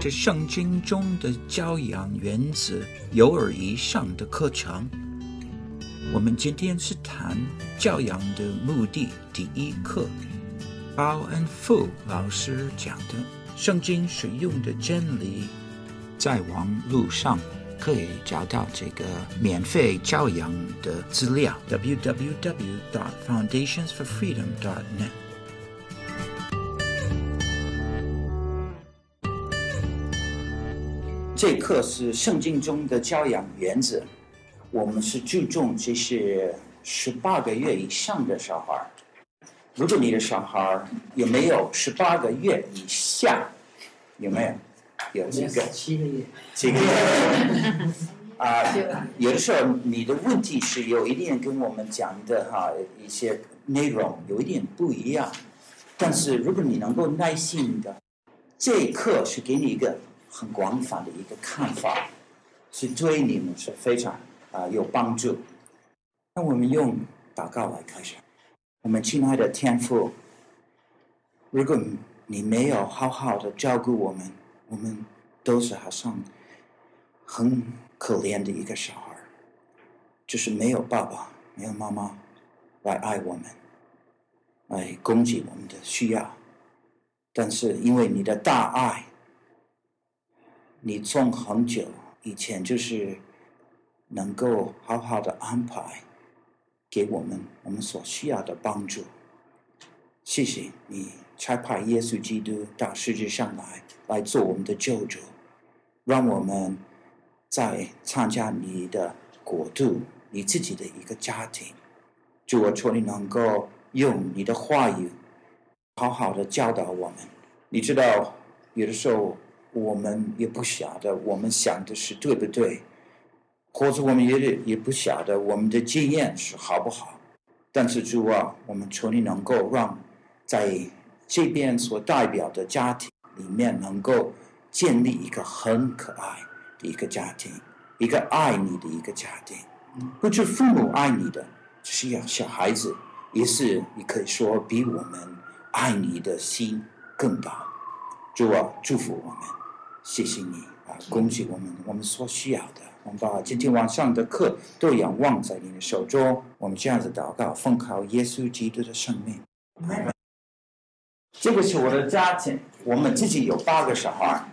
这圣经中的教养原则，幼儿以上的课程。我们今天是谈教养的目的第一课，包恩富老师讲的圣经使用的真理，在网路上可以找到这个免费教养的资料 w w w dot foundations for freedom dot net。这课是圣经中的教养原则，我们是注重这是十八个月以上的小孩。如果你的小孩有没有十八个月以下？有没有？有几个？七个月。七个月？啊，有的时候你的问题是有一点跟我们讲的哈一些内容有一点不一样，但是如果你能够耐心的，这一课是给你一个。很广泛的一个看法，是对你们是非常啊、有帮助。那我们用祷告来开始。我们亲爱的天父，如果你没有好好的照顾我们，我们都是好像很可怜的一个小孩，就是没有爸爸、没有妈妈来爱我们，来供给我们的需要。但是因为你的大爱。你从很久以前就是能够好好的安排给我们我们所需要的帮助。谢谢你差派耶稣基督到世界上来，来做我们的救主，让我们在参加你的国度，你自己的一个家庭。主，我求你能够用你的话语好好的教导我们。你知道，有的时候。我们也不晓得我们想的是对不对，或者我们也也不晓得我们的经验是好不好。但是主啊，我们求你能够让在这边所代表的家庭里面，能够建立一个很可爱的一个家庭，一个爱你的一个家庭。不是父母爱你的，只是要小孩子也是你可以说比我们爱你的心更大。主啊，祝福我们。谢谢你啊！恭喜我们，我们所需要的，我们把今天晚上的课都仰望在你的手中。我们这样子祷告，奉靠耶稣基督的生命。这个是我的家庭，我们自己有八个小孩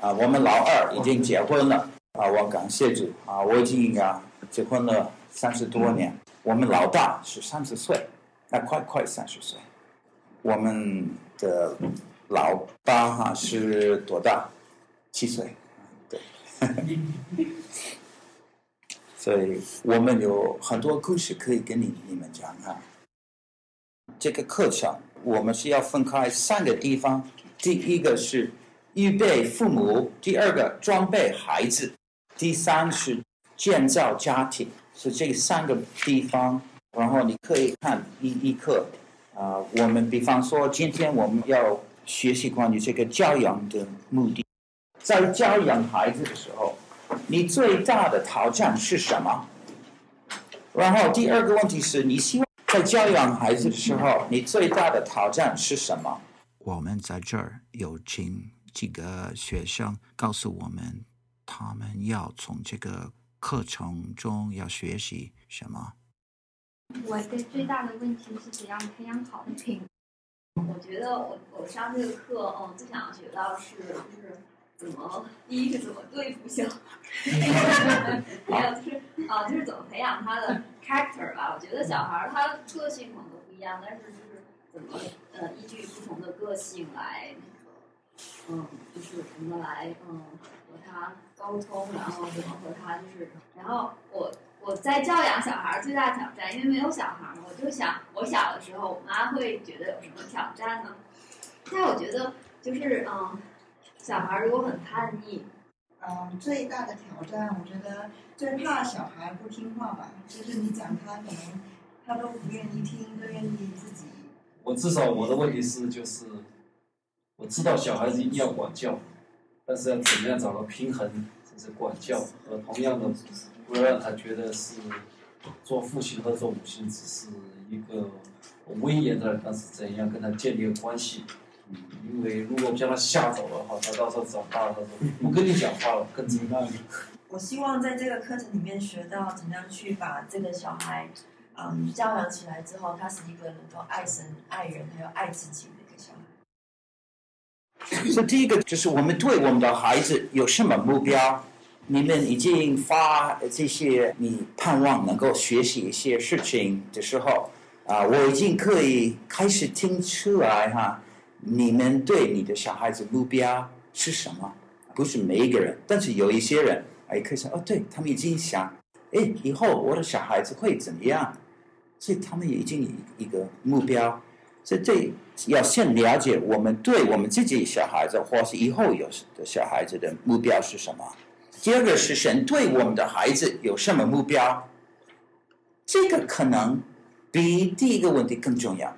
啊。我们老二已经结婚了啊，我感谢主啊，我已经啊结婚了三十多年。我们老大是三十岁，那快快三十岁。我们的老八哈是多大？七岁，对，所以我们有很多故事可以跟你你们讲啊。这个课程我们是要分开三个地方，第一个是预备父母，第二个装备孩子，第三是建造家庭，是这三个地方。然后你可以看一一课啊，我们比方说今天我们要学习关于这个教养的目的。在教养孩子的时候，你最大的挑战是什么？然后第二个问题是你希望在教养孩子的时候，你最大的挑战是什么？我们在这儿有请几个学生告诉我们，他们要从这个课程中要学习什么？我的最大的问题是怎样培养好的品。我觉得我我上这个课，哦，最想要学到是就是。怎么？第一是怎么对付小孩，还有就是啊，就是怎么培养他的 character 吧。我觉得小孩他个性可能都不一样，但是就是怎么呃，依据不同的个性来那个，嗯，就是怎么来嗯和他沟通，然后怎么和他就是，然后我我在教养小孩最大的挑战，因为没有小孩嘛，我就想我小的时候，我妈会觉得有什么挑战呢？但我觉得就是嗯。小孩如果很叛逆，嗯，最大的挑战，我觉得最怕小孩不听话吧。就是你讲他，可能他都不愿意听，都愿意自己。我至少我的问题是，就是我知道小孩子一定要管教，但是要怎么样找到平衡，就是管教和同样的，不要让他觉得是做父亲和做母亲只是一个威严的，但是怎样跟他建立关系。因为如果将他吓走的话，他到时候长大了，他说不跟你讲话了，更怎么办？我希望在这个课程里面学到怎么样去把这个小孩，嗯，教养起来之后，他是一个能够爱神、爱人还有爱自己的一个小孩。所以第一个就是我们对我们的孩子有什么目标？你们已经发这些，你盼望能够学习一些事情的时候，啊，我已经可以开始听出来哈，你们对你的小孩子目标是什么？不是每一个人，但是有一些人。哎，可以说哦，对他们已经想，哎，以后我的小孩子会怎么样？所以他们也已经有一个目标。所以这要先了解我们对我们自己小孩子，或是以后有的小孩子的目标是什么。第二个是神对我们的孩子有什么目标？这个可能比第一个问题更重要。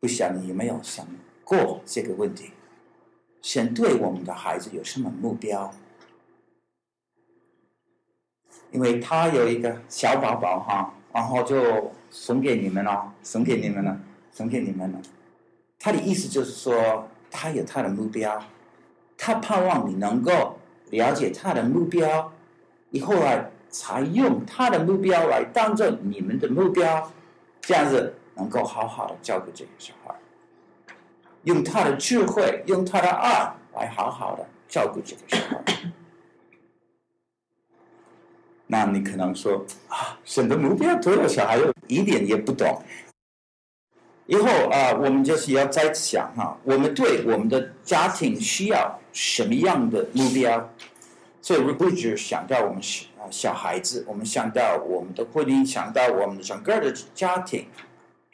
不想你有没有想过这个问题？神对我们的孩子有什么目标？因为他有一个小宝宝哈，然后就送给你们了，送给你们了，送给你们了。他的意思就是说，他有他的目标，他盼望你能够了解他的目标，以后来才用他的目标来当做你们的目标，这样子能够好好的照顾这个小孩，用他的智慧，用他的爱来好好的照顾这个小孩。那你可能说啊，什么目标？对了，小孩又一点也不懂。以后啊，我们就是要再想哈，我们对我们的家庭需要什么样的目标？所以不只想到我们小小孩子，我们想到我们的婚姻，想到我们整个的家庭，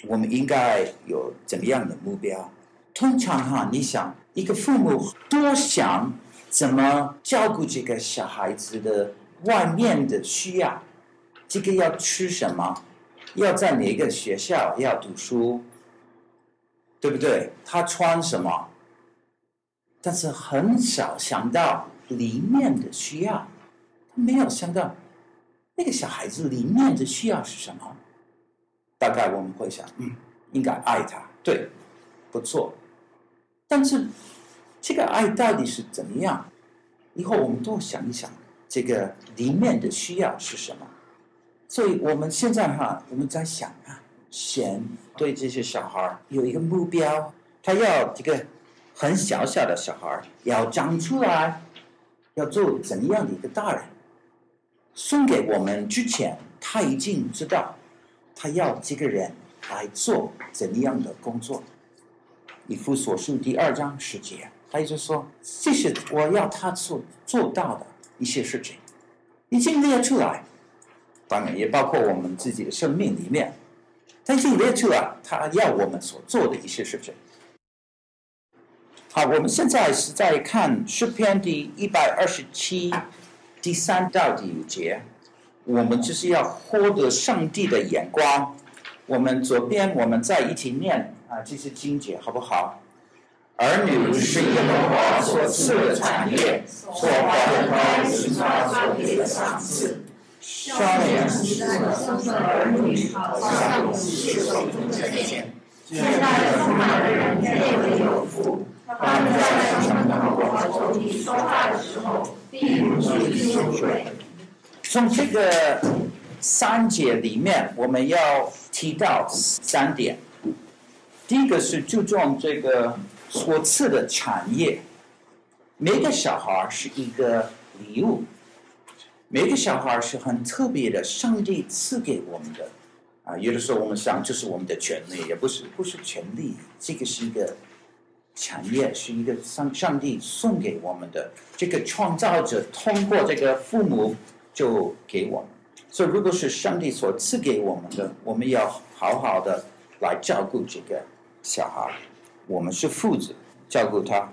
我们应该有怎么样的目标？通常哈，你想一个父母多想怎么照顾这个小孩子的。外面的需要，这个要吃什么？要在哪个学校要读书？对不对？他穿什么？但是很少想到里面的需要，他没有想到那个小孩子里面的需要是什么？大概我们会想，嗯，应该爱他，对，不错。但是这个爱到底是怎么样？以后我们多想一想。这个里面的需要是什么？所以我们现在哈，我们在想啊，神对这些小孩有一个目标，他要这个很小小的小孩要长出来，要做怎样的一个大人？送给我们之前，他已经知道他要这个人来做怎样的工作。以弗所书第二章十节，他就说：“这是我要他做做到的。”一些事情已经列出来，当然也包括我们自己的生命里面，他已经列出来，他要我们所做的一些事情。好，我们现在是在看诗篇第一百二十七第三到第五节，我们就是要获得上帝的眼光。我们左边我们再一起念啊，这些经节好不好？儿女是耶和华所赐的产业，所怀的胎是他所给的赏赐。少年时代生的儿女，好像是手中的剑；现在充满的人配为有福。他们在城门和仇敌说话的时候，必不至于羞愧。从这个三节里面，我们要提到三点。第一个是注重这个。所赐的产业，每个小孩是一个礼物，每个小孩是很特别的，上帝赐给我们的。啊，有的时候我们想，这是我们的权利，也不是，不是权利，这个是一个产业，是一个上上帝送给我们的。这个创造者通过这个父母就给我们，所以如果是上帝所赐给我们的，我们要好好的来照顾这个小孩。我们是父子，照顾他。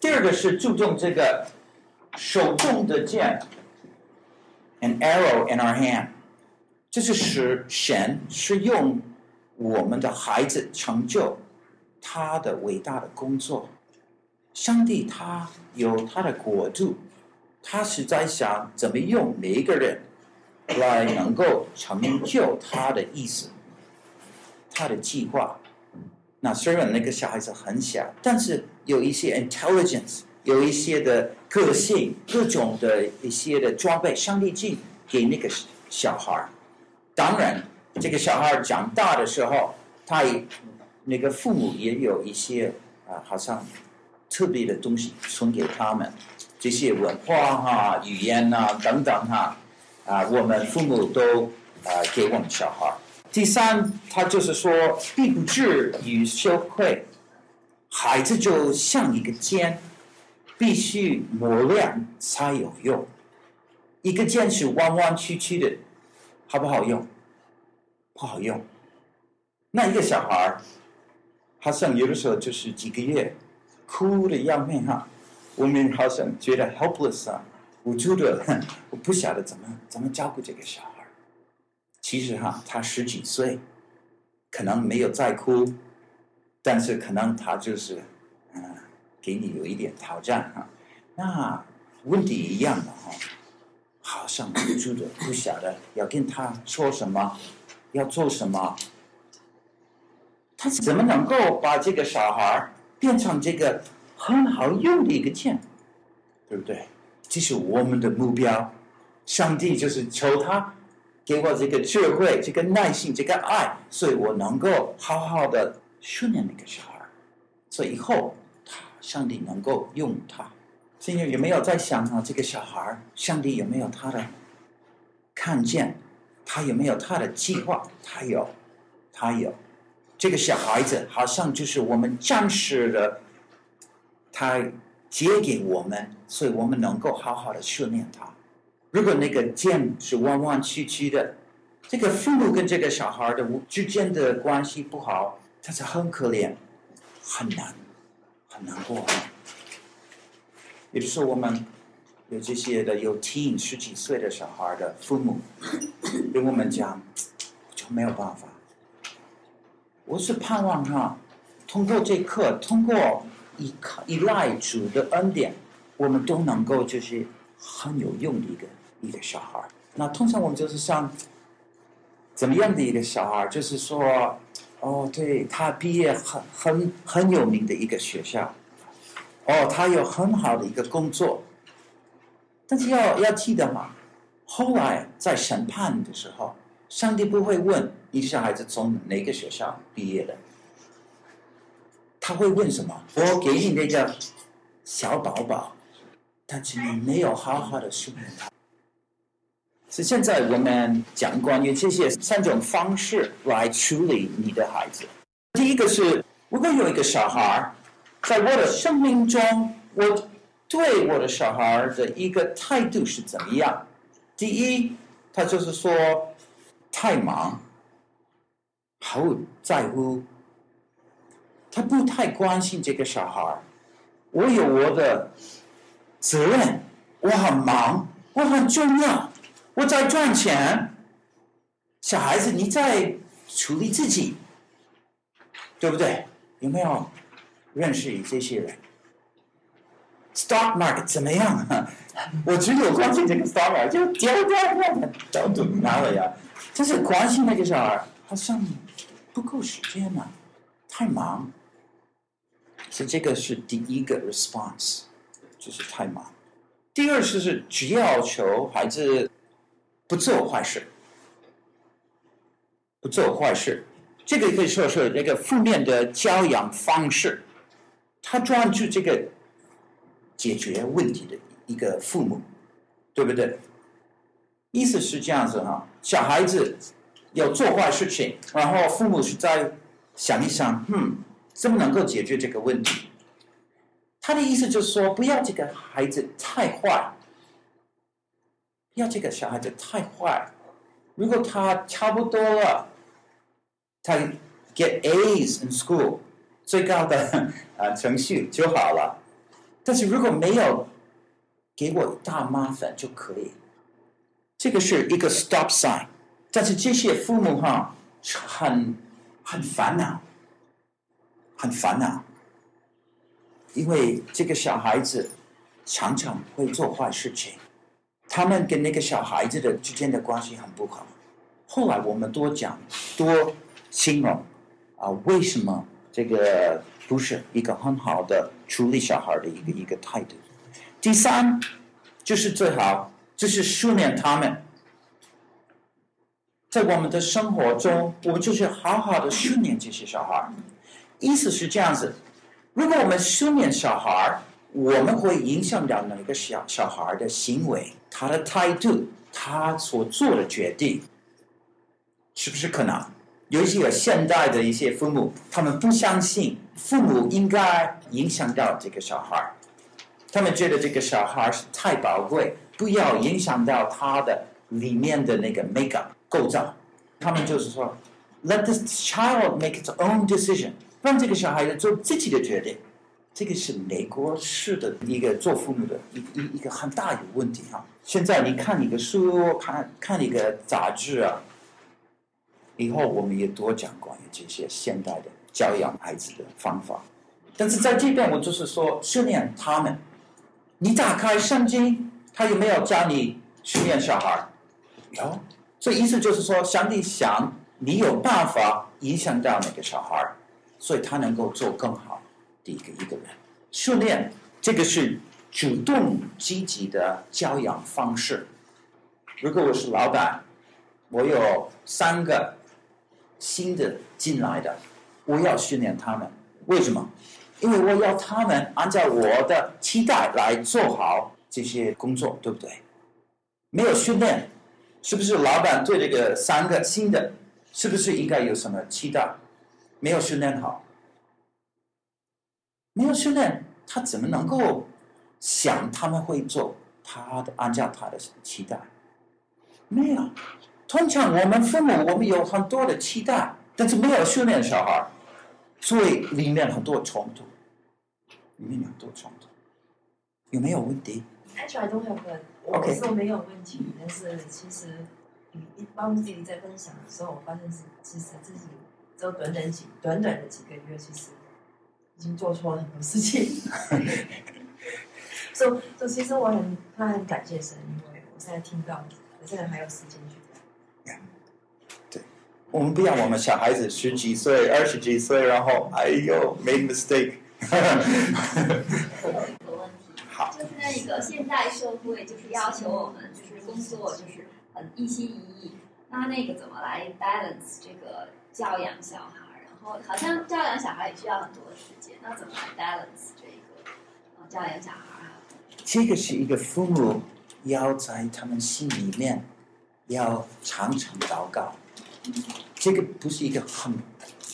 第二个是注重这个手中的剑，an arrow in our hand，这是使神是用我们的孩子成就他的伟大的工作。上帝他有他的国度，他是在想怎么用每一个人来能够成就他的意思，他的计划。那虽然那个小孩子很小，但是有一些 intelligence，有一些的个性，各种的一些的装备，上帝进给那个小孩。当然，这个小孩长大的时候，他也那个父母也有一些啊，好像特别的东西送给他们，这些文化哈、语言呐等等哈，啊，我们父母都啊给我们小孩。第三，他就是说，并不至于羞愧，孩子就像一个尖，必须磨亮才有用。一个剑是弯弯曲曲的，好不好用？不好用。那一个小孩，好像有的时候就是几个月，哭的要命哈，我们好像觉得 helpless 啊，无助的，我不晓得怎么怎么照顾这个小孩。其实哈，他十几岁，可能没有在哭，但是可能他就是，嗯，给你有一点挑战哈。那问题一样的哈，好像无助的，不晓得要跟他说什么，要做什么。他怎么能够把这个小孩变成这个很好用的一个剑，对不对？这是我们的目标。上帝就是求他。给我这个智慧，这个耐心，这个爱，所以我能够好好的训练那个小孩，所以以后他上帝能够用他。现在有没有在想啊？这个小孩，上帝有没有他的看见？他有没有他的计划？他有，他有。这个小孩子好像就是我们将士的，他借给我们，所以我们能够好好的训练他。如果那个剑是弯弯曲曲的，这个父母跟这个小孩的之间的关系不好，他是很可怜，很难，很难过。也就是说，我们有这些的有 teen 十几岁的小孩的父母，跟我们讲，就没有办法。我是盼望哈，通过这课，通过依靠依赖主的恩典，我们都能够就是很有用的一个。一个小孩，那通常我们就是像怎么样的一个小孩？就是说，哦，对，他毕业很很很有名的一个学校，哦，他有很好的一个工作，但是要要记得嘛，后来在审判的时候，上帝不会问你小孩子从哪个学校毕业的，他会问什么？我给你那个小宝宝，但是你没有好好的训练他。是现在我们讲关于这些三种方式来处理你的孩子。第一个是，如果有一个小孩，在我的生命中，我对我的小孩的一个态度是怎么样？第一，他就是说太忙，毫不在乎，他不太关心这个小孩。我有我的责任，我很忙，我很重要。我在赚钱，小孩子你在处理自己，对不对？有没有认识这些人？Stock market 怎么样？我只有关心这个 stock market，就掉掉掉掉都拿了呀。就是关心那个小孩，好像不够时间了，太忙。所以这个是第一个 response，就是太忙。第二是是只要求孩子。不做坏事，不做坏事，这个可以说是那个负面的教养方式。他专注这个解决问题的一个父母，对不对？意思是这样子哈，小孩子有做坏事情，然后父母是在想一想，嗯，怎么能够解决这个问题？他的意思就是说，不要这个孩子太坏。要这个小孩子太坏，如果他差不多了，他 get A's in school 最高的啊程序就好了。但是如果没有，给我大麻烦就可以。这个是一个 stop sign。但是这些父母哈很很烦恼，很烦恼，因为这个小孩子常常会做坏事情。他们跟那个小孩子的之间的关系很不好。后来我们多讲多形容啊，为什么这个不是一个很好的处理小孩的一个一个态度。第三，就是最好就是训练他们，在我们的生活中，我们就是好好的训练这些小孩。意思是这样子：如果我们训练小孩，我们会影响到那个小小孩的行为、他的态度、他所做的决定，是不是可能？有一些现代的一些父母，他们不相信父母应该影响到这个小孩，他们觉得这个小孩是太宝贵，不要影响到他的里面的那个 makeup 构造。他们就是说，Let this child make its own decision，让这个小孩子做自己的决定。这个是美国式的一个做父母的一一一个很大的问题哈。现在你看一个书，看看一个杂志啊。以后我们也多讲关于这些现代的教养孩子的方法，但是在这边我就是说训练他们。你打开圣经，他有没有教你训练小孩？有，所以意思就是说，上帝想你有办法影响到那个小孩，所以他能够做更好的一个一个人。训练这个是主动积极的教养方式。如果我是老板，我有三个。新的进来的，我要训练他们。为什么？因为我要他们按照我的期待来做好这些工作，对不对？没有训练，是不是老板对这个三个新的，是不是应该有什么期待？没有训练好，没有训练，他怎么能够想他们会做他的按照他的期待？没有。通常我们父母，我们有很多的期待，但是没有训练小孩，所以里面很多冲突，里面很多冲突，有没有问题？Actually, I don't have a, 我说没有问题，但是其实一帮自己在分享的时候，我发现是其实自己只有短短几短短的几个月，其实已经做错了很多事情。所以，所以其实我很，他很感谢神，因为我现在听到，我现在还有时间去。我们不要我们小孩子十几岁、二十几岁，然后哎呦，made mistake。有一个问题，好，就是那个现代社会就是要求我们就是工作就是很一心一意，那那个怎么来 balance 这个教养小孩？然后好像教养小孩也需要很多的时间，那怎么来 balance 这个教养小孩？这个是一个父母要在他们心里面要常常祷告。这个不是一个很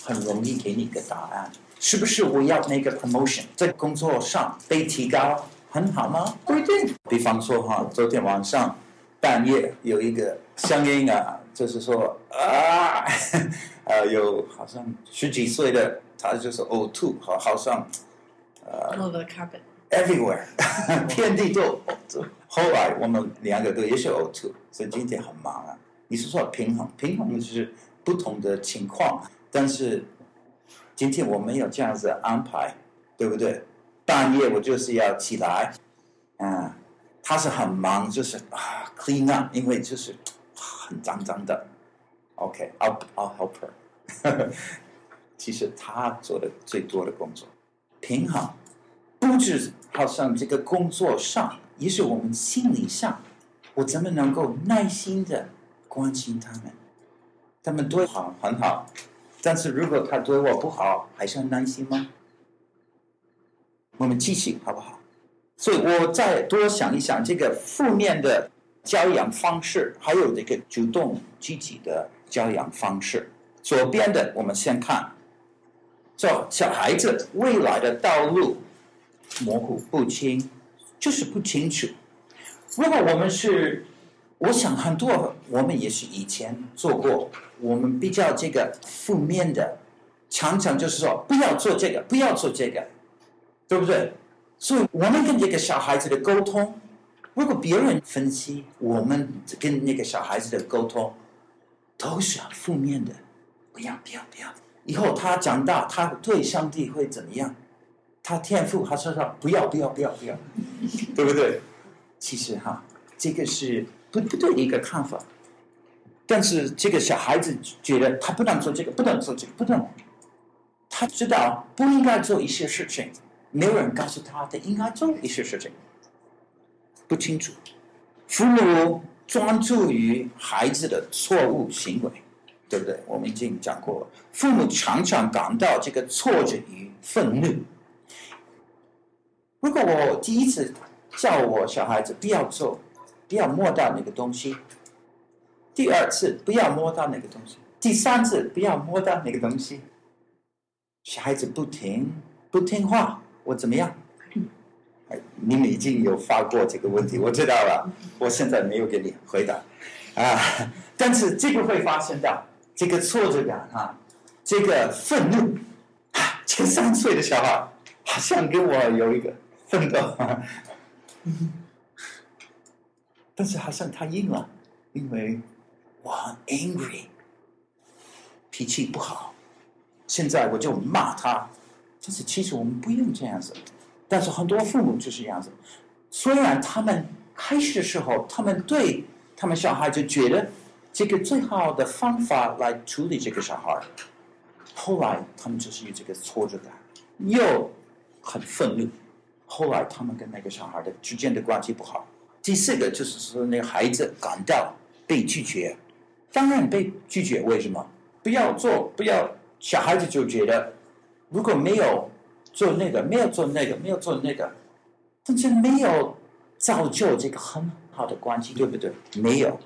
很容易给你一个答案，是不是？我要那个 promotion 在工作上被提高，很好吗？不一定。比方说哈，昨天晚上半夜有一个声音啊，就是说啊，呃，有好像十几岁的，他就是呕吐，好，好像呃，all the carpet everywhere，遍地都呕吐。后来我们两个都也是呕吐，所以今天很忙啊。你是说平衡？平衡就是不同的情况，但是今天我没有这样子安排，对不对？半夜我就是要起来，嗯，他是很忙，就是啊，clean up，因为就是很脏脏的。OK，I'll I'll help her。其实他做的最多的工作，平衡，不止好像这个工作上，也是我们心理上，我怎么能够耐心的。关心他们，他们对好很好，但是如果他对我不好，还是很担心吗？我们继续好不好？所以我再多想一想这个负面的教养方式，还有这个主动积极的教养方式。左边的我们先看，这小孩子未来的道路模糊不清，就是不清楚。如果我们是。我想很多，我们也是以前做过，我们比较这个负面的，常常就是说不要做这个，不要做这个，对不对？所以我们跟这个小孩子的沟通，如果别人分析我们跟那个小孩子的沟通，都是很负面的，不要不要不要，以后他长大，他对上帝会怎么样？他天赋，他说说不要不要不要不要，对不对？其实哈，这个是。不不对的一个看法，但是这个小孩子觉得他不能做这个，不能做这个，不能。他知道不应该做一些事情，没有人告诉他他应该做一些事情，不清楚。父母专注于孩子的错误行为，对不对？我们已经讲过了。父母常常感到这个挫折与愤怒。如果我第一次叫我小孩子不要做，不要摸到那个东西；第二次不要摸到那个东西；第三次不要摸到那个东西，小孩子不听不听话，我怎么样？你们已经有发过这个问题，我知道了。我现在没有给你回答啊，但是这个会发生的，这个挫折感啊，这个愤怒啊，这个三岁的小孩好像跟我有一个。奋斗，但是好像他硬了，因为我很 angry，脾气不好，现在我就骂他。但是其实我们不用这样子，但是很多父母就是这样子。虽然他们开始的时候，他们对他们小孩就觉得这个最好的方法来处理这个小孩，后来他们就是有这个挫折感，又很愤怒。后来他们跟那个小孩的之间的关系不好。第四个就是说，那个孩子感到被拒绝，当然被拒绝，为什么？不要做，不要。小孩子就觉得，如果没有做那个，没有做那个，没有做那个，但是没有造就这个很好的关系，对不对？没有。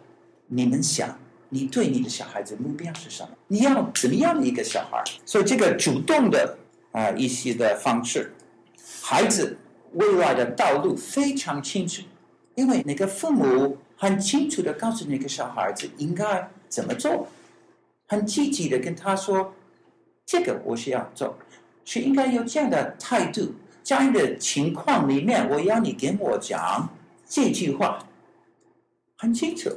你们想，你对你的小孩子目标是什么？你要怎么样的一个小孩？所以这个主动的啊、一些的方式，孩子。未来的道路非常清楚，因为那个父母很清楚的告诉那个小孩子应该怎么做，很积极的跟他说：“这个我是要做，是应该有这样的态度。这样的情况里面，我要你跟我讲这句话，很清楚。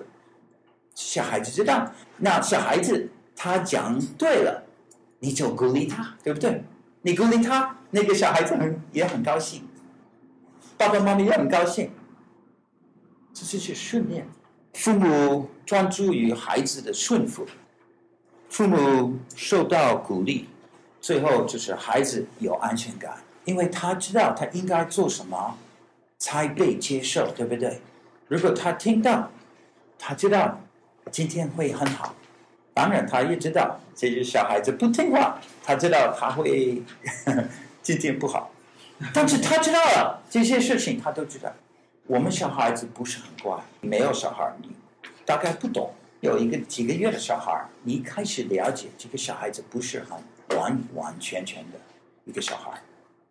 小孩子知道，那小孩子他讲对了，你就鼓励他，对不对？你鼓励他，那个小孩子很也很高兴。”爸爸妈妈也很高兴，这是去训练。父母专注于孩子的顺服，父母受到鼓励，最后就是孩子有安全感，因为他知道他应该做什么才被接受，对不对？如果他听到，他知道今天会很好，当然他也知道这些小孩子不听话，他知道他会呵呵今天不好。但是他知道了这些事情，他都知道。我们小孩子不是很乖，没有小孩，你大概不懂。有一个几个月的小孩，你开始了解这个小孩子不是很完完全全的一个小孩，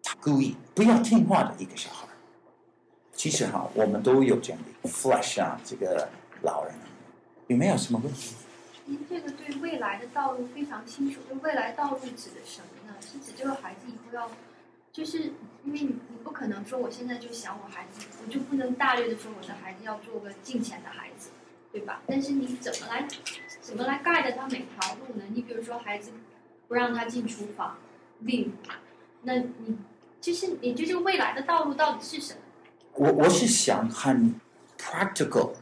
他故意不要听话的一个小孩。其实哈，我们都有这样的 flash 啊，这个老人有没有什么问题？您这个对未来的道路非常清楚。就未来道路指的什么呢？是指这个孩子以后要。就是因为你，你不可能说我现在就想我孩子，我就不能大略的说我的孩子要做个敬虔的孩子，对吧？但是你怎么来，怎么来 guide 他每条路呢？你比如说孩子不让他进厨房，病，那你其实你这个未来的道路到底是什么？我我是想很 practical，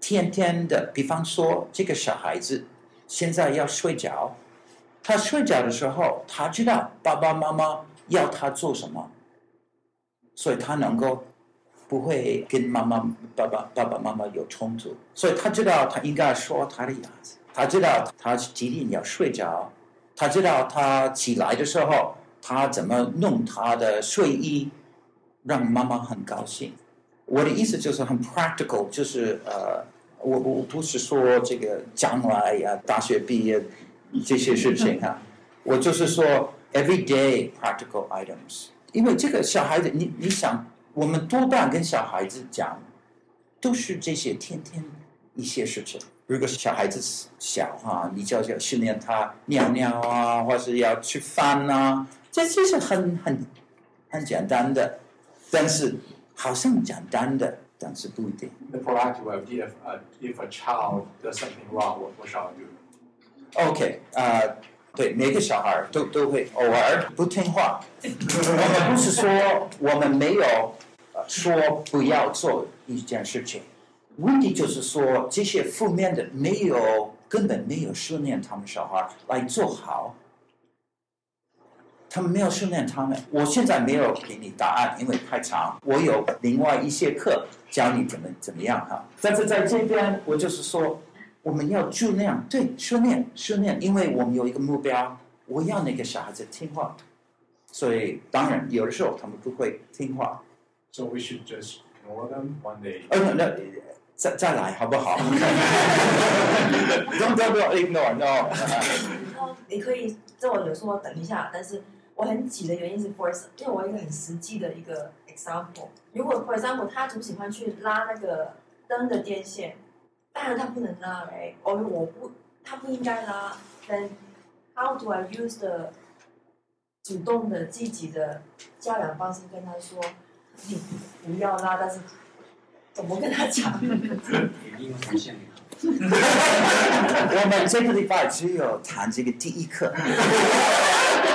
天天的，比方说这个小孩子现在要睡觉，他睡觉的时候，他知道爸爸妈妈。要他做什么，所以他能够不会跟妈妈、爸爸、爸爸妈妈有冲突，所以他知道他应该说他的样子，他知道他几点要睡觉，他知道他起来的时候他怎么弄他的睡衣，让妈妈很高兴。我的意思就是很 practical，就是呃，我我不是说这个将来呀、大学毕业这些事情啊，我就是说。Everyday practical items，因为这个小孩子，你你想，我们多半跟小孩子讲，都是这些天天一些事情。如果是小孩子小哈，你就要训练他尿尿啊，或是要吃饭啊，这这是很很很简单的，但是好像简单的，但是不一定。The proactive if a child does something wrong, what what shall I do? OK 啊、uh,。对，每个小孩都都会偶尔不听话。我们不是说我们没有说不要做一件事情，问题就是说这些负面的没有根本没有训练他们小孩来做好。他们没有训练他们。我现在没有给你答案，因为太长。我有另外一些课教你怎么怎么样哈。但是在这边，我就是说，我们要尽量对训练训练，因为我们有一个目标，我要那个小孩子听话。所以当然有的时候他们不会听话。So we should just ignore them. 呃，那再再来好不好？Don't don't ignore no。你可以这我有说等一下，但是。我很挤的原因是，for example，因为我一个很实际的一个 example。如果 for example 他总喜欢去拉那个灯的电线，当然他不能拉哎，我我不，他不应该拉。Then how do I use the 主动的、积极的教养方式跟他说，你不要拉，但是怎么跟他讲？我们这个礼拜只有谈这个第一课。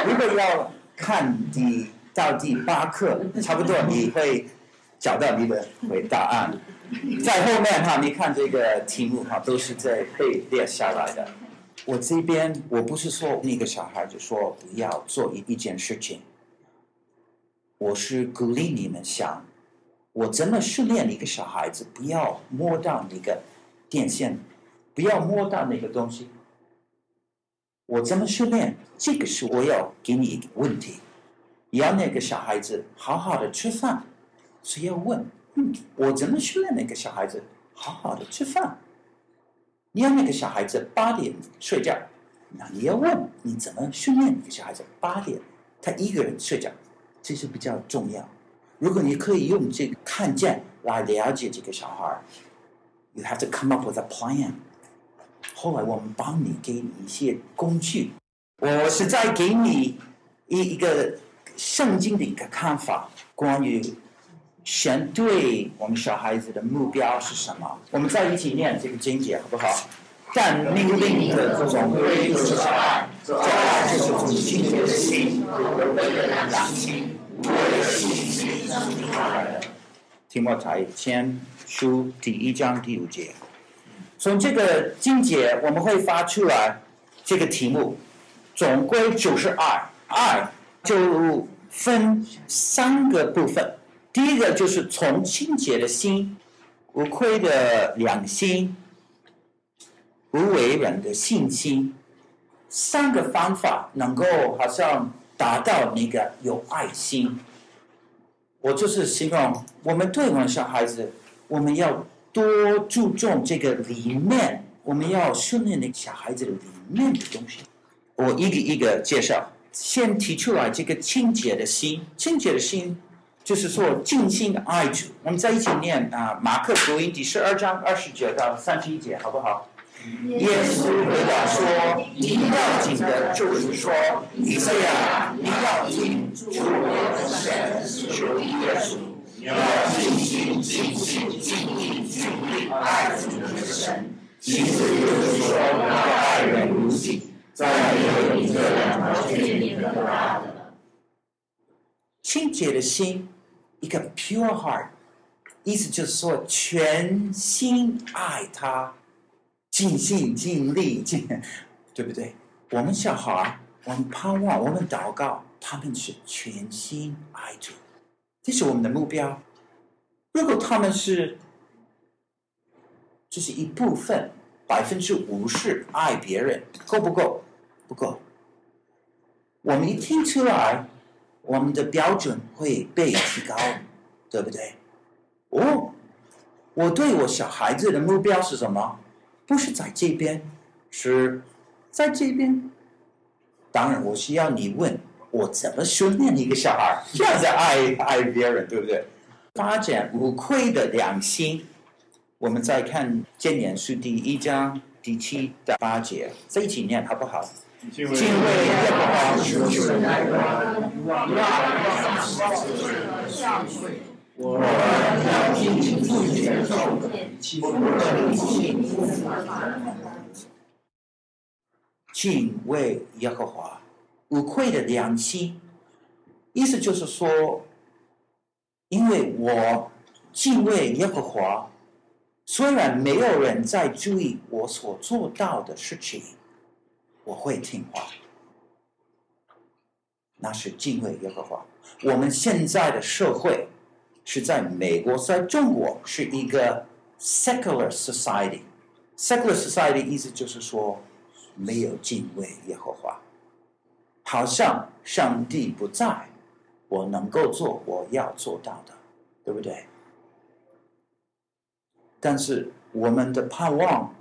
如果要看第到第八课，差不多你会找到你的回答案。在后面哈，你看这个题目哈，都是在被列下来的。我这边我不是说那个小孩就说不要做一一件事情，我是鼓励你们想，我怎么训练一个小孩子不要摸到那个电线，不要摸到那个东西。我怎么训练？这个是我要给你一个问题，要那个小孩子好好的吃饭，是要问，嗯，我怎么训练那个小孩子好好的吃饭？你要那个小孩子八点睡觉，那你要问你怎么训练那个小孩子八点他一个人睡觉，这是比较重要。如果你可以用这个看见来了解这个小孩，you have to come up with a plan。后来我们帮你给你一些工具，我是在给你一一个圣经的一个看法，关于选对我们小孩子的目标是什么？我们再一起念这个经节好不好？但命令的，这爱就是从清洁的心和温良的良心，为了信心生出来的。提摩太前书第一章第五节。从这个经节，我们会发出来这个题目，总归就是爱。爱就分三个部分，第一个就是从清洁的心、无愧的良心、无为人的信心，三个方法能够好像达到那个有爱心。我就是希望我们对我们小孩子，我们要。多注重这个里面，我们要训练那个小孩子的里面的东西。我一个一个介绍，先提出来这个清洁的心，清洁的心就是说尽心的爱主。我们在一起念啊，《马可福音》第十二章二十九到三十一节，好不好？耶稣回答说：“你要紧的就是说，以赛亚，你要听主我的神是属耶稣。”你要尽心、尽性、尽力、尽力爱主的神，其次就是说爱人如己，再有一个两条线连得大的。清洁的心，一个 pure heart，意思就是说全心爱他，尽心尽力尽，对不对？我们小孩，我们盼望，我们祷告，他们是全心爱主。这是我们的目标。如果他们是，这是一部分，百分之五十爱别人，够不够？不够。我们一听出来，我们的标准会被提高，对不对？哦，我对我小孩子的目标是什么？不是在这边，是在这边。当然，我需要你问。我怎么训练一个小孩这样子爱爱别人，对不对？发展无愧的良心。我们再看《箴言书》第一章第七到八节，这一起念好不好？敬畏耶和华是存在的，我要听从父亲的教诲，不可离弃父的法。敬畏耶和华。无愧的良心，意思就是说，因为我敬畏耶和华，虽然没有人在注意我所做到的事情，我会听话。那是敬畏耶和华。我们现在的社会是在美国，在中国是一个 secular society。secular society 意思就是说没有敬畏耶和华，好像上帝不在，我能够做我要做到的，对不对？但是我们的盼望，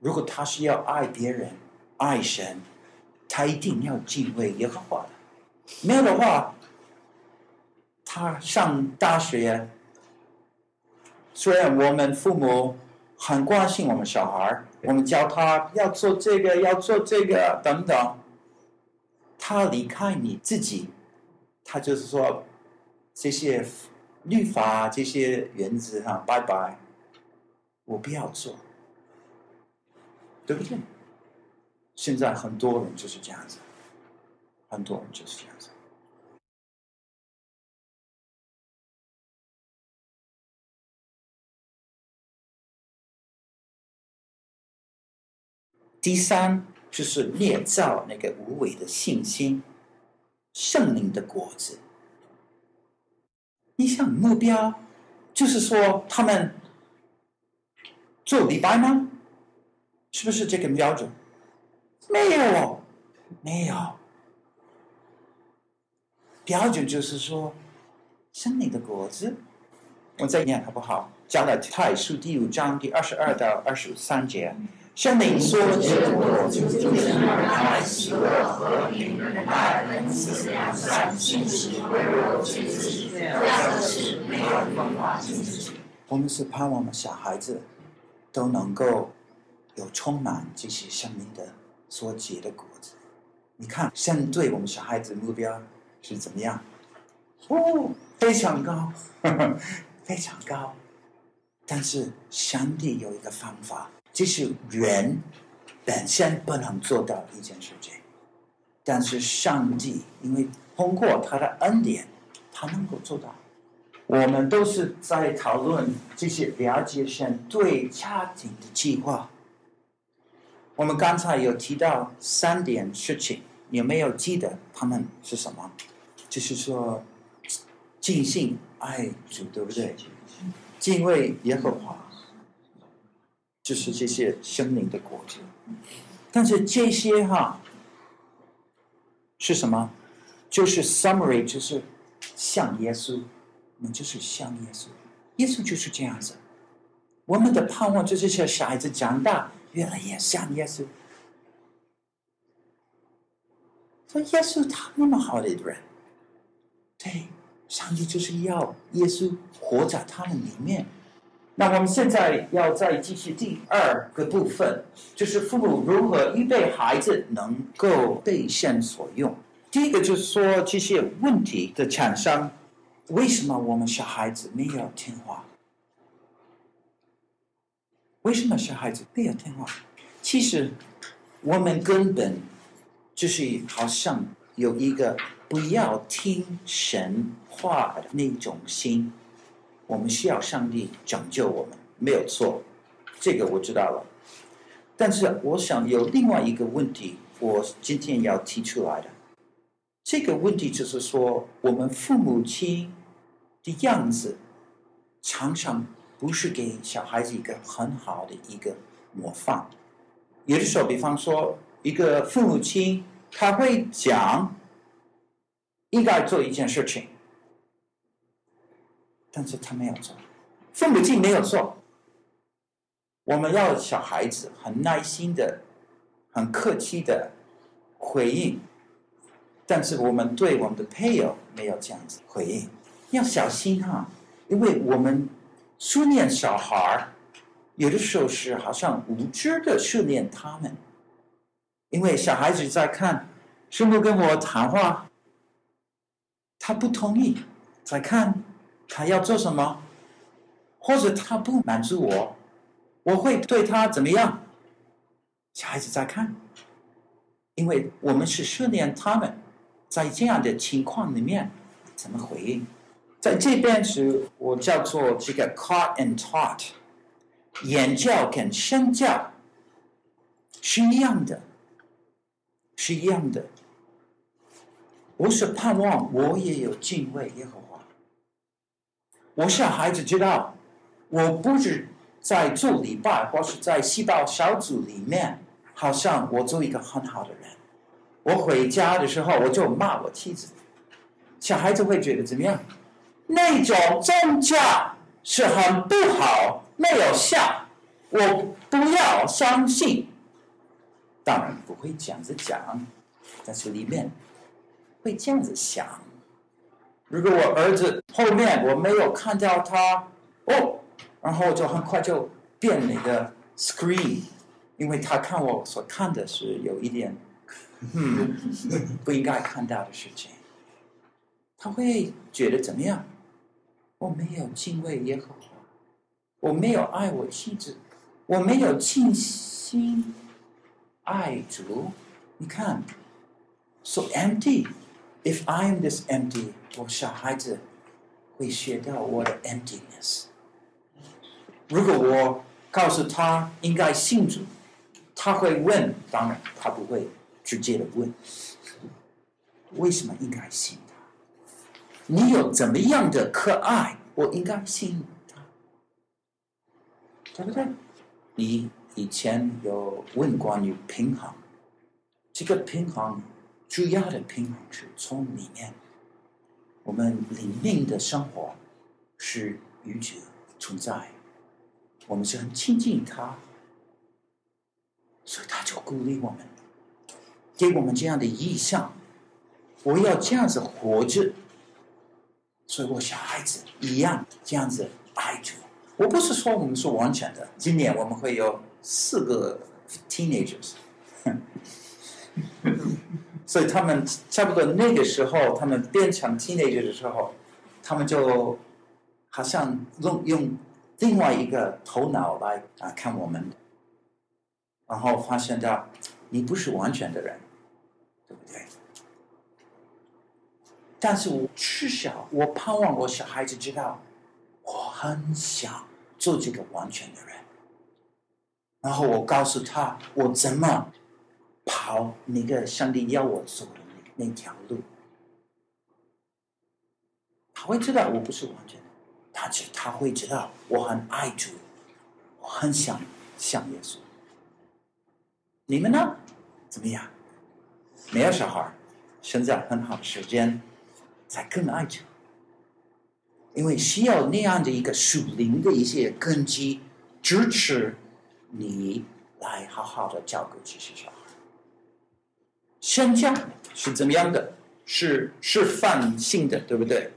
如果他是要爱别人、爱神，他一定要敬畏耶和华的。没有的话，他上大学，虽然我们父母很关心我们小孩，我们教他要做这个，要做这个等等，他离开你自己，他就是说这些律法、这些原则哈，拜拜，我不要做，对不对？现在很多人就是这样子。很多人就是这样第三就是捏造那个无伪的信心，圣灵的果子。你想目标，就是说他们做礼拜吗？是不是这个标准？没有，没有。标准就是说，圣灵的果子，我再念好不好？加拉太书第五章第二十二到二十三节，圣灵说：“这果子就是爱、喜乐、和平、忍耐、恩慈、良善、信实、温柔、节制，这样的事没有人。能禁止。”我们是盼望我们小孩子都能够有充满这些圣灵的所结的果子。你看，相对我们小孩子目标。是怎么样？哦，非常高呵呵，非常高。但是上帝有一个方法，就是人本身不能做到一件事情，但是上帝因为通过他的恩典，他能够做到。我们都是在讨论这些了解神对家庭的计划。我们刚才有提到三点事情，有没有记得他们是什么？就是说，尽心爱主，对不对？敬畏耶和华，就是这些生命的果子。但是这些哈是什么？就是 summary，就是像耶稣，我们就是像耶稣。耶稣就是这样子。我们的盼望就是像小孩子长大，越来越像耶稣。说耶稣他那么好的一个人。对，上帝就是要耶稣活在他们里面。那我们现在要再继续第二个部分，就是父母如何预备孩子能够被神所用。第一个就是说这些问题的产生，为什么我们小孩子没有听话？为什么小孩子没有听话？其实我们根本就是好像有一个。不要听神话的那种心，我们需要上帝拯救我们，没有错，这个我知道了。但是我想有另外一个问题，我今天要提出来的，这个问题就是说，我们父母亲的样子，常常不是给小孩子一个很好的一个模范。有的时候，比方说，一个父母亲他会讲。应该做一件事情，但是他没有做，父母亲没有做。我们要小孩子很耐心的、很客气的回应，但是我们对我们的配偶没有这样子回应，要小心哈，因为我们训练小孩儿，有的时候是好像无知的训练他们，因为小孩子在看，师傅跟我谈话。他不同意，再看他要做什么，或者他不满足我，我会对他怎么样？小孩子在看，因为我们是训练他们在这样的情况里面怎么回应。在这边是我叫做这个 caught and taught，言教跟身教是一样的，是一样的。我是盼望我也有敬畏耶和华。我小孩子知道，我不是在做礼拜或是在细胞小组里面，好像我做一个很好的人。我回家的时候，我就骂我妻子。小孩子会觉得怎么样？那种宗教是很不好，没有效，我不要相信。当然不会这样子讲，但是里面会这样子想。如果我儿子后面我没有看到他哦，然后就很快就变那个 screen，因为他看我所看的是有一点，不应该看到的事情。他会觉得怎么样？我没有敬畏耶和华，我没有爱我妻子，我没有尽心爱主。你看，so empty。If I am this empty，我小孩子会学到我的 emptiness。如果我告诉他应该信主，他会问，当然他不会直接的问，为什么应该信？你有怎么样的可爱，我应该信他，对不对？你以前有问关于平衡，这个平衡主要的平衡是从里面，我们里面的生活是与主存在，我们是很亲近他，所以他就鼓励我们，给我们这样的意向，我要这样子活着。所以我小孩子一样这样子爱主。我不是说我们是完全的。今年我们会有四个 teenagers，所以他们差不多那个时候，他们变成 teenager 的时候，他们就好像用用另外一个头脑来啊看我们，然后发现到你不是完全的人，对不对？但是我至少，我盼望我小孩子知道，我很想做这个完全的人。然后我告诉他，我怎么跑那个上帝要我走的那那条路。他会知道我不是完全的，但是他会知道我很爱主，我很想像耶稣。你们呢？怎么样？没有小孩，现在很好的时间。才更爱主，因为需要那样的一个属灵的一些根基支持你来好好的照顾这些小孩。宣教是怎么样的？是示范性的，对不对？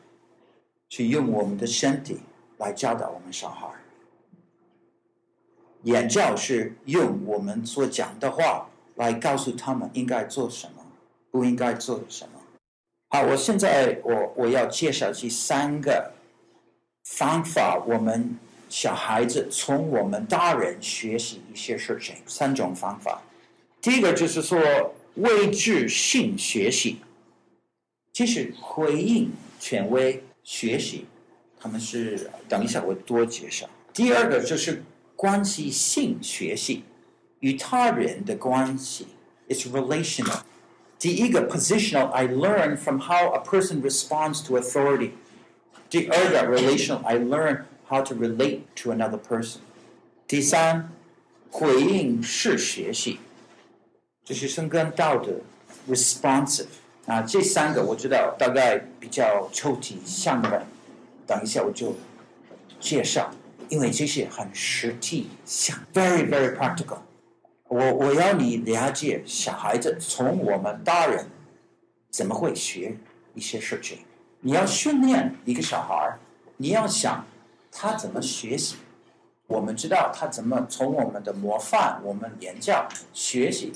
去用我们的身体来教导我们小孩。言教是用我们所讲的话来告诉他们应该做什么，不应该做什么。好，我现在我我要介绍这三个方法，我们小孩子从我们大人学习一些事情。三种方法，第一个就是说畏惧性学习，就是回应权威学习，他们是等一下我多介绍。第二个就是关系性学习，与他人的关系，it's relational。第一个 positional, I learn from how a person responds to authority. 第二个 relational, I learn how to relate to another person. 第三，回应式学习， 就是生根道德 responsive 啊，这三个我知道大概比较抽象像的，等一下我就介绍，因为这些很实际，像 very very practical。我我要你了解小孩子从我们大人怎么会学一些事情。你要训练一个小孩，你要想他怎么学习。我们知道他怎么从我们的模范、我们言教学习。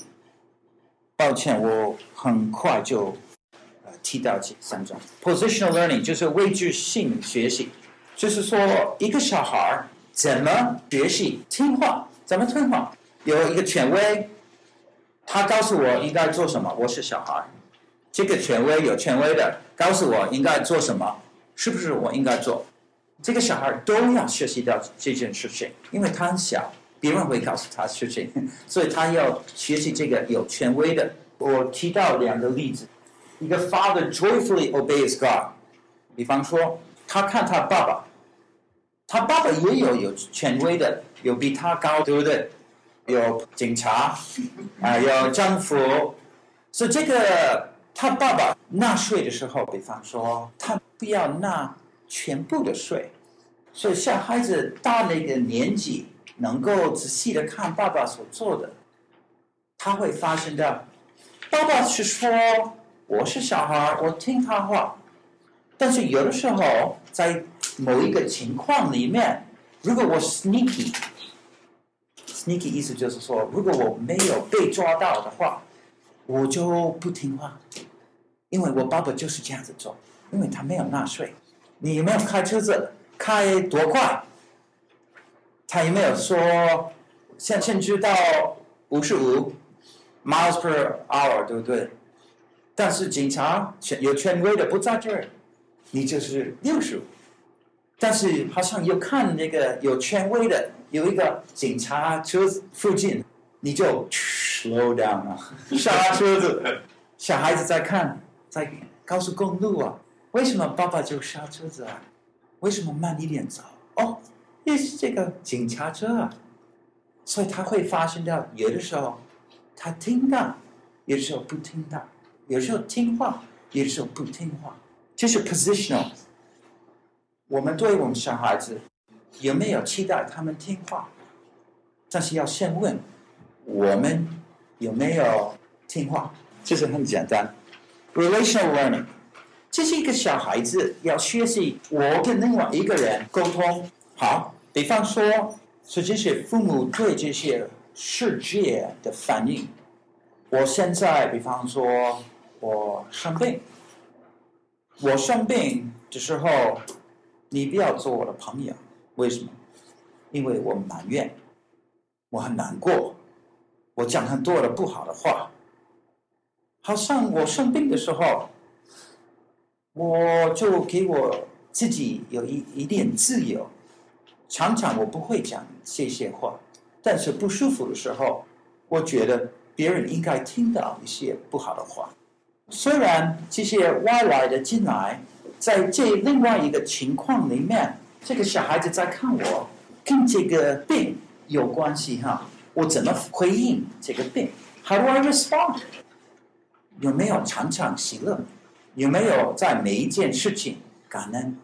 抱歉，我很快就呃提到这三种。Positional learning 就是位置性学习，就是说一个小孩怎么学习听话，怎么听话。有一个权威，他告诉我应该做什么。我是小孩，这个权威有权威的告诉我应该做什么，是不是我应该做？这个小孩都要学习到这件事情，因为他很小，别人会告诉他事情，所以他要学习这个有权威的。我提到两个例子，一个 father joyfully obeys God。比方说，他看他爸爸，他爸爸也有有权威的，有比他高，对不对？有警察，啊，有政府，所以这个他爸爸纳税的时候，比方说他不要纳全部的税，所以小孩子到那个年纪，能够仔细的看爸爸所做的，他会发现到，爸爸是说我是小孩，我听他话，但是有的时候在某一个情况里面，如果我 sneaky。Sneaky 意思就是说，如果我没有被抓到的话，我就不听话，因为我爸爸就是这样子做，因为他没有纳税。你有没有开车子开多快？他有没有说限限制到五十五 miles per hour，对不对？但是警察有权威的不在这儿，你就是六十五。但是好像有看那个有权威的。有一个警察车子附近，你就 slow down 啊，刹车子。小孩子在看，在高速公路啊，为什么爸爸就刹车子啊？为什么慢一点走？哦，也是这个警察车啊。所以他会发生到，有的时候他听到，有的时候不听到，有时候听话，有的时候不听话，这是 positional。我们对我们小孩子。有没有期待他们听话？但是要先问我们有没有听话，这是很简单。Relational learning，这是一个小孩子要学习我跟另外一个人沟通。好，比方说，是这些父母对这些世界的反应。我现在，比方说，我生病，我生病的时候，你不要做我的朋友。为什么？因为我埋怨，我很难过，我讲很多的不好的话。好像我生病的时候，我就给我自己有一一点自由。常常我不会讲这些话，但是不舒服的时候，我觉得别人应该听到一些不好的话。虽然这些外来的进来，在这另外一个情况里面。这个小孩子在看我，跟这个病有关系哈。我怎么回应这个病？How do I respond？有没有常常喜乐？有没有在每一件事情感恩？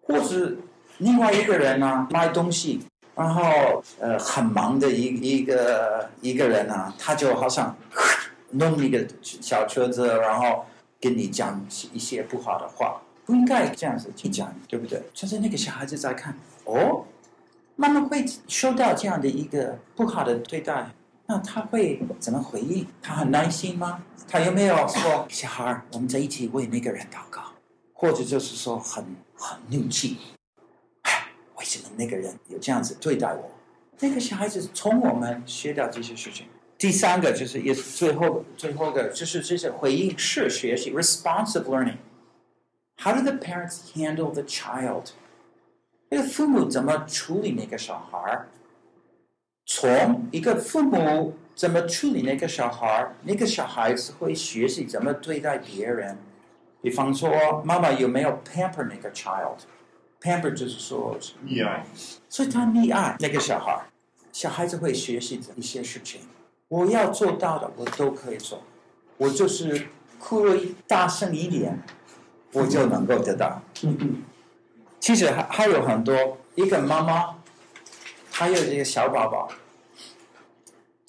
或是另外一个人呢、卖东西，然后呃很忙的一一个一个人呢，他就好像 弄一个小车子，然后跟你讲一些不好的话。不应该这样子去讲，对不对？就是那个小孩子在看，哦，妈妈会受到这样的一个不好的对待，那他会怎么回应？他很耐心吗？他有没有说，小孩，我们在一起为那个人祷告，或者就是说很很怒气，什么那个人有这样子对待我？那个小孩子从我们学到这些事情。第三个就是也是最后最后的，就是这些回应式学习 （responsive learning）。How do the parents handle the child？那个父母怎么处理那个小孩？从一个父母怎么处理那个小孩，那个小孩子会学习怎么对待别人。比方说，妈妈有没有 pamper 那个 child？Child？pamper 就是说溺爱，所以他溺爱那个小孩，小孩子会学习一些事情。我要做到的，我都可以做。我就是哭了一大声一点。我就能够得到。其实还还有很多，一个妈妈，还有一个小宝宝，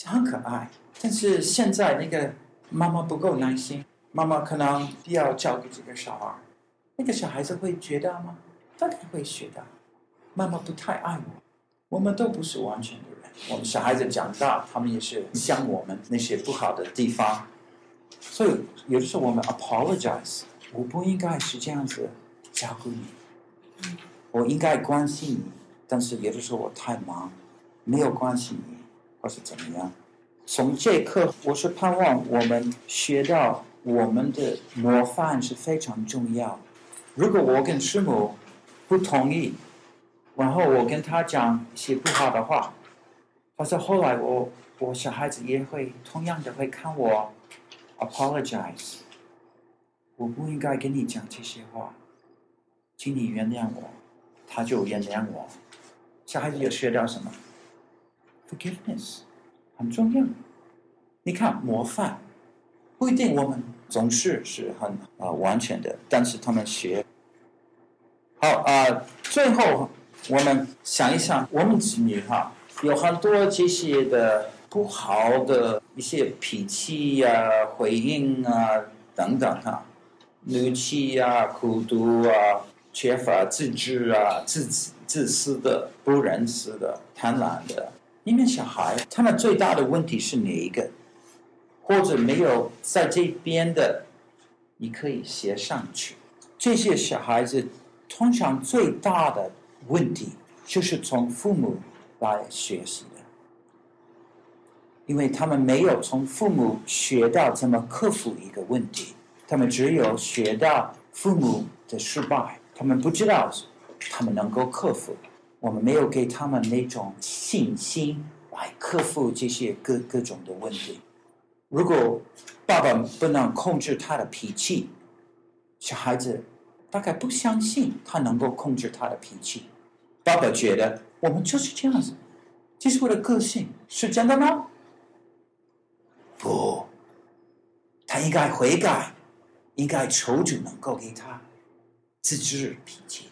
很可爱。但是现在那个妈妈不够耐心，妈妈可能不要照顾这个小孩，那个小孩子会觉得吗？当然会学到。妈妈不太爱我，我们都不是完全的人。我们小孩子长大，他们也是像我们那些不好的地方，所以有的时候我们 apologize。我不应该是这样子照顾你，我应该关心你，但是有的时候我太忙，没有关心你，或是怎么样。从这一刻，我是盼望我们学到我们的模范是非常重要。如果我跟师母不同意，然后我跟他讲一些不好的话，但是后来我我小孩子也会同样的会看我 apologize。我不应该跟你讲这些话，请你原谅我。”他就原谅我。小孩子有学到什么？Forgiveness 很重要。你看模范，不一定我们总是是很啊、呃、完全的，但是他们学。好啊、最后我们想一想，我们子女哈有很多这些的不好的一些脾气呀、回应啊等等哈，怒气呀、孤独啊、缺乏自制啊、自自私的、不仁慈的、贪婪的，你们小孩他们最大的问题是哪一个？或者没有在这边的，你可以写上去。这些小孩子通常最大的问题就是从父母来学习的，因为他们没有从父母学到怎么克服一个问题，他们只有学到父母的失败，他们不知道他们能够克服。我们没有给他们那种信心来克服这些各各种的问题。如果爸爸不能控制他的脾气，小孩子大概不相信他能够控制他的脾气。爸爸觉得我们就是这样子，这是我的个性，是真的吗？不，他应该悔改，应该求主能够给他自制脾气。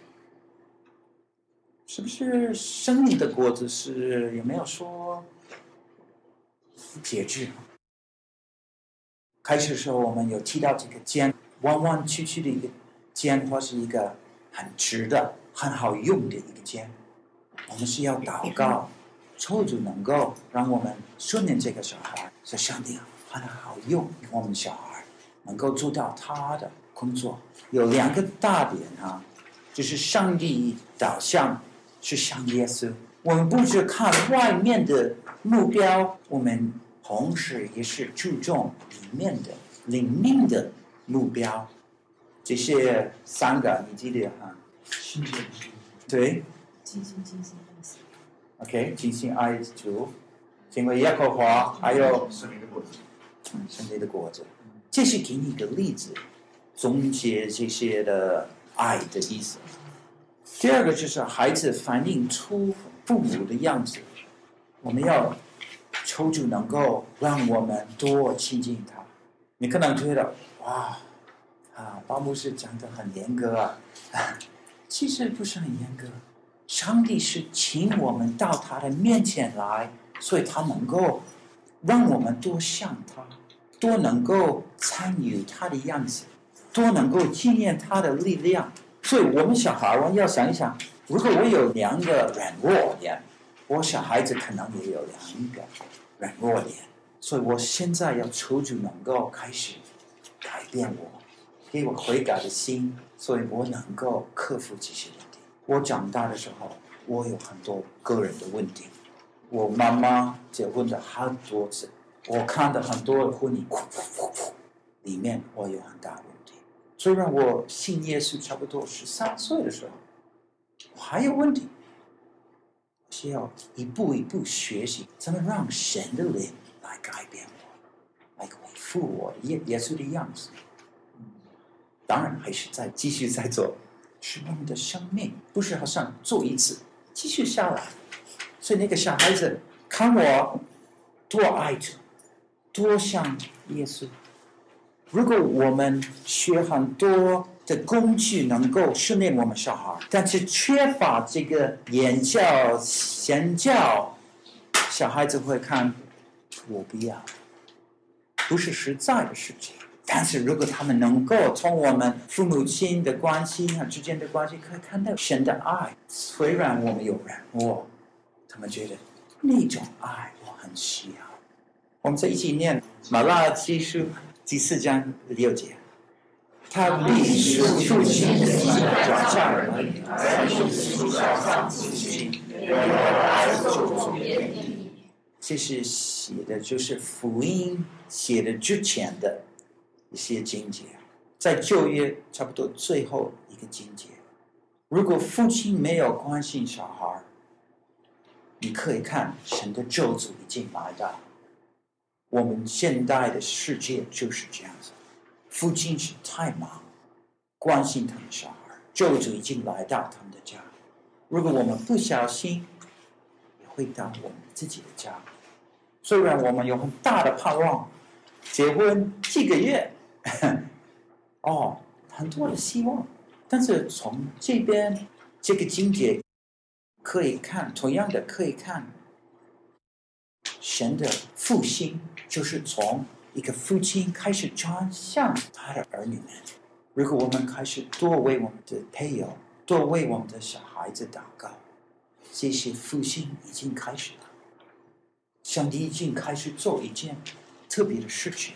是不是生命的果子是有没有说节制？开始的时候，我们有提到这个尖弯弯曲曲的一个肩，或是一个很直的、很好用的一个肩。我们是要祷告，求主能够让我们训练这个小孩，说上帝很好用，我们小孩能够做到他的工作。有两个大点啊，就是上帝导向是像耶稣，我们不是看外面的目标，我们。同时，也是注重里面的灵命的目标。这些三个，你记得哈？是的。对。尽心尽心爱主。OK，尽心爱主，因为耶和华还有圣灵的果子。嗯，圣灵的果子。这是给你一个例子，总结这些的爱的意思。第二个就是孩子反映出父母的样子，我们要。求主能够让我们多亲近他。你可能觉得哇，啊，巴牧师讲的很严格啊，其实不是很严格。上帝是请我们到他的面前来，所以他能够让我们多像他，多能够参与他的样子，多能够纪念他的力量。所以我们小孩，我要想一想，如果我有两个软弱点，我小孩子可能也有两个。软弱点，所以我现在要求主能够开始改变我，给我悔改的心，所以我能够克服这些问题。我长大的时候，我有很多个人的问题。我妈妈结婚了很多次，我看到很多的婚姻，里面我有很大问题。虽然我信耶稣差不多十三岁的时候，我还有问题。需要一步一步学习，怎么让神的灵来改变我，来恢复我耶耶稣的样子。当然，还是在继续在做，是我们的生命，不是好像做一次继续下来。所以那个小孩子看我多爱着，多像耶稣。如果我们学很多。的工具能够训练我们小孩，但是缺乏这个言教、言教，小孩子会看我不要，不是实在的事情。但是如果他们能够从我们父母亲的关系啊之间的关系，可以看到神的爱。虽然我们有软弱，他们觉得那种爱我很需要。我们在一起念马拉基书第四章六节。他必使父亲转向儿女，在父亲转向，这是写的，就是福音写的之前的一些经节，在旧约差不多最后一个经节。如果父亲没有关心小孩，你可以看神的咒诅已经来到。我们现代的世界就是这样子。父亲是太忙，关心他们小孩，咒诅已经来到他们的家。如果我们不小心，也会到我们自己的家。虽然我们有很大的盼望，结婚几个月，哦，很多的希望，但是从这边这个经节可以看，同样的可以看，神的复兴就是从一个父亲开始转向他的儿女们。如果我们开始多为我们的配偶，多为我们的小孩子祷告，这些复兴已经开始了。上帝已经开始做一件特别的事情，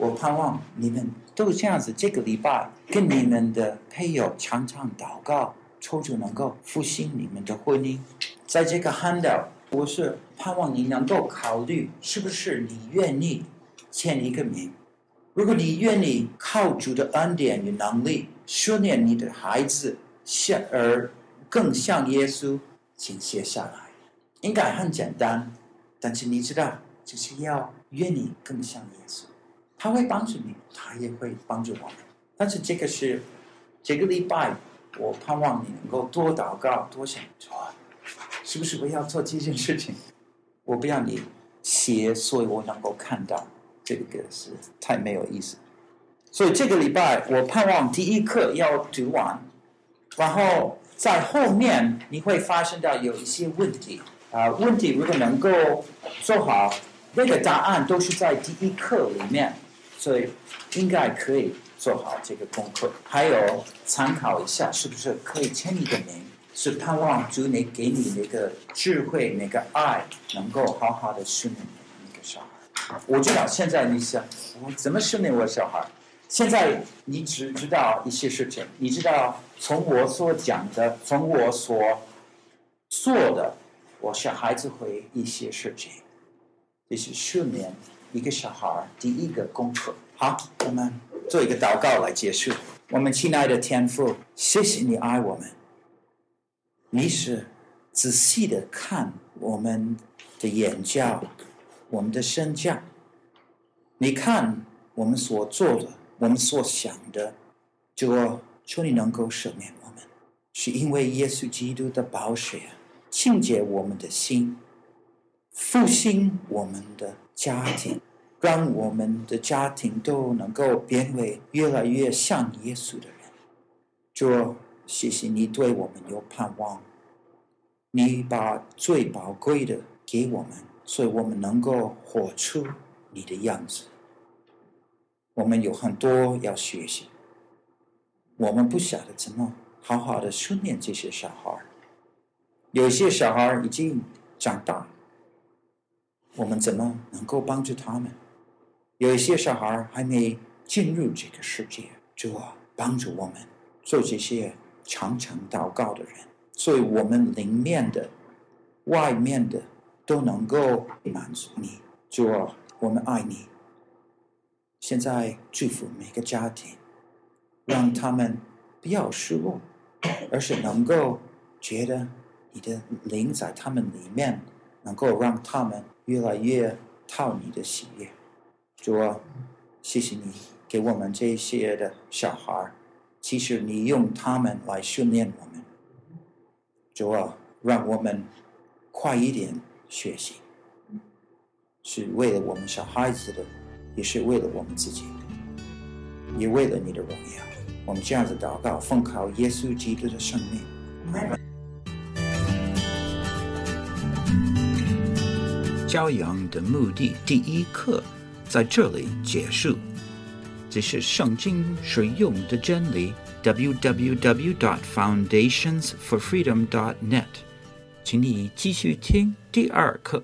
我盼望你们都这样子。这个礼拜跟你们的配偶常常祷告，求主能够复兴你们的婚姻。在这个 handle，我是盼望你能够考虑，是不是你愿意签一个名？如果你愿意靠主的恩典与能力训练你的孩子，像而更像耶稣，请写下来，应该很简单。但是你知道，就是要愿意更像耶稣，他会帮助你，他也会帮助我们。但是这个是这个礼拜，我盼望你能够多祷告，多想说，是不是我要做这件事情？我不要你写，所以我能够看到，这个是太没有意思。所以这个礼拜，我盼望第一课要读完，然后在后面你会发现到有一些问题。啊，问题如果能够做好，那个答案都是在第一课里面，所以应该可以做好这个功课。还有参考一下，是不是可以签你的名？是盼望主你给你那个智慧、那个爱，能够好好的训练那个小孩。我知道现在你想，我怎么训练我小孩？现在你只知道一些事情，你知道从我所讲的，从我所做的。我小孩子会一些事情，这是训练一个小孩第一个功课。好，我们做一个祷告来结束。我们亲爱的天父，谢谢你爱我们，你是仔细的看我们的眼角，我们的身教。你看我们所做的，我们所想的，就求你能够赦免我们，是因为耶稣基督的宝血。清洁我们的心，复兴我们的家庭，让我们的家庭都能够变为越来越像耶稣的人。主，谢谢你对我们有盼望，你把最宝贵的给我们，所以我们能够活出你的样子。我们有很多要学习，我们不晓得怎么好好的训练这些小孩。有些小孩已经长大了，我们怎么能够帮助他们？有一些小孩还没进入这个世界，主啊，帮助我们做这些常常祷告的人，所以我们里面的、外面的都能够满足你。主啊，我们爱你。现在祝福每个家庭，让他们不要失落，而是能够觉得。你的灵在他们里面，能够让他们越来越讨你的喜悦。主啊，谢谢你给我们这些的小孩，其实你用他们来训练我们。主啊，让我们快一点学习，是为了我们小孩子的，也是为了我们自己，也为了你的荣耀。我们这样子祷告，奉靠耶稣基督的生命。骄阳的目的第一课在这里结束。这是圣经使用的真理。www.foundationsforfreedom.net，请你继续听第二课。